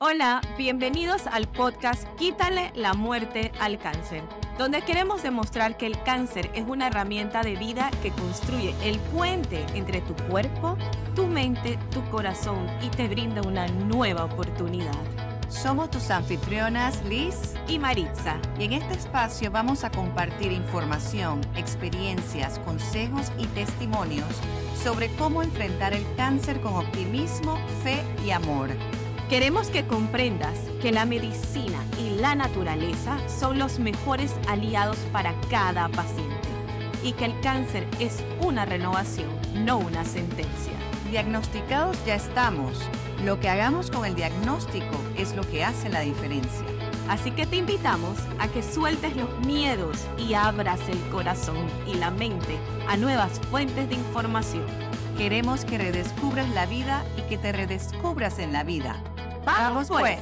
Hola, bienvenidos al podcast Quítale la muerte al cáncer, donde queremos demostrar que el cáncer es una herramienta de vida que construye el puente entre tu cuerpo, tu mente, tu corazón y te brinda una nueva oportunidad. Somos tus anfitrionas Liz y Maritza. Y en este espacio vamos a compartir información, experiencias, consejos y testimonios sobre cómo enfrentar el cáncer con optimismo, fe y amor. Queremos que comprendas que la medicina y la naturaleza son los mejores aliados para cada paciente y que el cáncer es una renovación, no una sentencia. Diagnosticados ya estamos. Lo que hagamos con el diagnóstico es lo que hace la diferencia. Así que te invitamos a que sueltes los miedos y abras el corazón y la mente a nuevas fuentes de información. Queremos que redescubras la vida y que te redescubras en la vida. Vamos, pues.